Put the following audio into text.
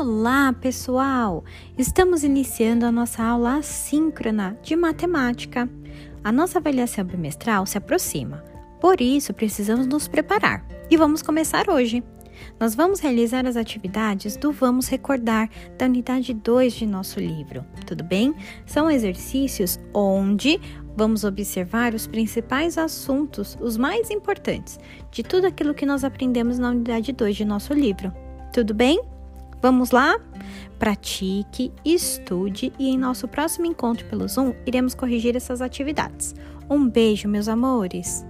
Olá, pessoal! Estamos iniciando a nossa aula assíncrona de matemática. A nossa avaliação bimestral se aproxima, por isso precisamos nos preparar e vamos começar hoje. Nós vamos realizar as atividades do Vamos Recordar da unidade 2 de nosso livro, tudo bem? São exercícios onde vamos observar os principais assuntos, os mais importantes, de tudo aquilo que nós aprendemos na unidade 2 de nosso livro, tudo bem? Vamos lá? Pratique, estude e em nosso próximo encontro pelo Zoom iremos corrigir essas atividades. Um beijo, meus amores!